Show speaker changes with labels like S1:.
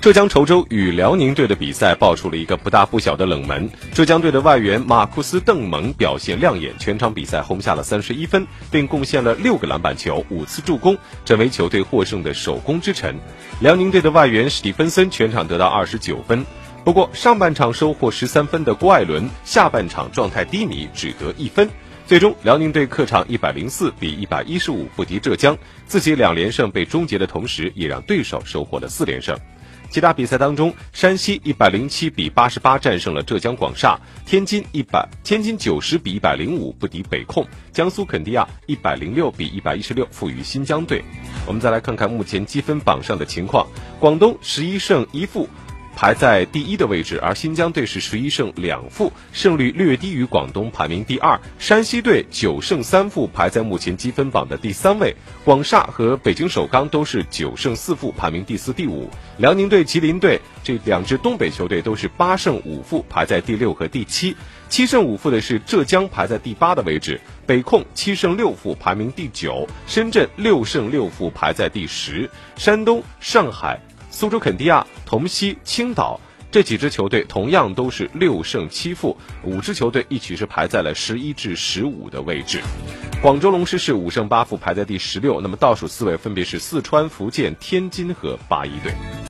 S1: 浙江稠州与辽宁队的比赛爆出了一个不大不小的冷门。浙江队的外援马库斯·邓蒙表现亮眼，全场比赛轰下了三十一分，并贡献了六个篮板球、五次助攻，成为球队获胜的首功之臣。辽宁队的外援史蒂芬森全场得到二十九分，不过上半场收获十三分的郭艾伦，下半场状态低迷，只得一分。最终，辽宁队客场一百零四比一百一十五不敌浙江，自己两连胜被终结的同时，也让对手收获了四连胜。其他比赛当中，山西一百零七比八十八战胜了浙江广厦，天津一百天津九十比一百零五不敌北控，江苏肯尼亚一百零六比一百一十六负于新疆队。我们再来看看目前积分榜上的情况，广东十一胜一负。排在第一的位置，而新疆队是十一胜两负，胜率略低于广东，排名第二。山西队九胜三负，排在目前积分榜的第三位。广厦和北京首钢都是九胜四负，排名第四、第五。辽宁队、吉林队这两支东北球队都是八胜五负，排在第六和第七。七胜五负的是浙江，排在第八的位置。北控七胜六负，排名第九。深圳六胜六负，排在第十。山东、上海。苏州肯尼亚、同曦、青岛这几支球队同样都是六胜七负，五支球队一起是排在了十一至十五的位置。广州龙狮是五胜八负，排在第十六。那么倒数四位分别是四川、福建、天津和八一队。